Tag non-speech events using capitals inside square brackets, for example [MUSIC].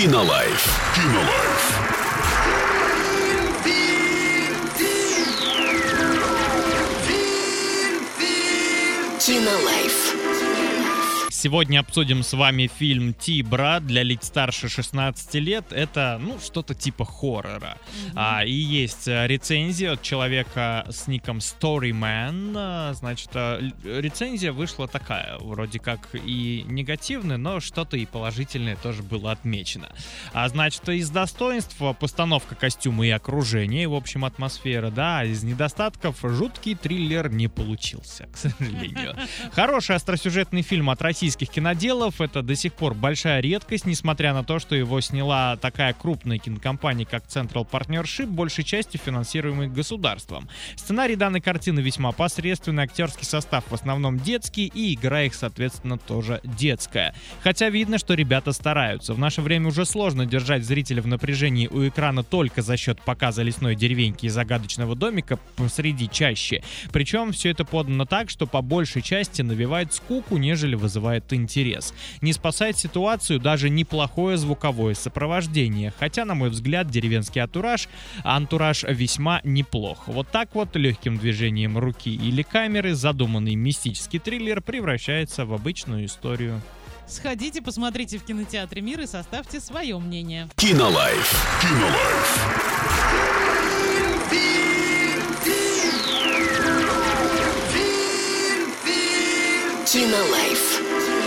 Кинолайф. Кинолайф. Кинолайф. Сегодня обсудим с вами фильм «Тибра» для лиц старше 16 лет. Это, ну, что-то типа хоррора. А, и есть э, рецензия от человека с ником Storyman. А, Значит, а, рецензия вышла такая, вроде как и негативная, но что-то и положительное тоже было отмечено. А, значит, из достоинств постановка костюма и окружения, и, в общем, атмосфера, да, а из недостатков жуткий триллер не получился, к сожалению. [LAUGHS] Хороший остросюжетный фильм от российских киноделов. Это до сих пор большая редкость, несмотря на то, что его сняла такая крупная кинокомпания, как Central Partnership, большей частью финансируемый государством. Сценарий данной картины весьма посредственный, актерский состав в основном детский, и игра их, соответственно, тоже детская. Хотя видно, что ребята стараются. В наше время уже сложно держать зрителя в напряжении у экрана только за счет показа лесной деревеньки и загадочного домика посреди чаще. Причем все это подано так, что по большей части навевает скуку, нежели вызывает интерес. Не спасает ситуацию даже неплохое звуковое сопровождение, хотя, на мой взгляд, деревенский антураж, антураж весьма неплох. Вот так вот легким движением руки или камеры задуманный мистический триллер превращается в обычную историю. Сходите, посмотрите в кинотеатре «Мир» и составьте свое мнение. Кинолайф. Кинолайф. Kino Life.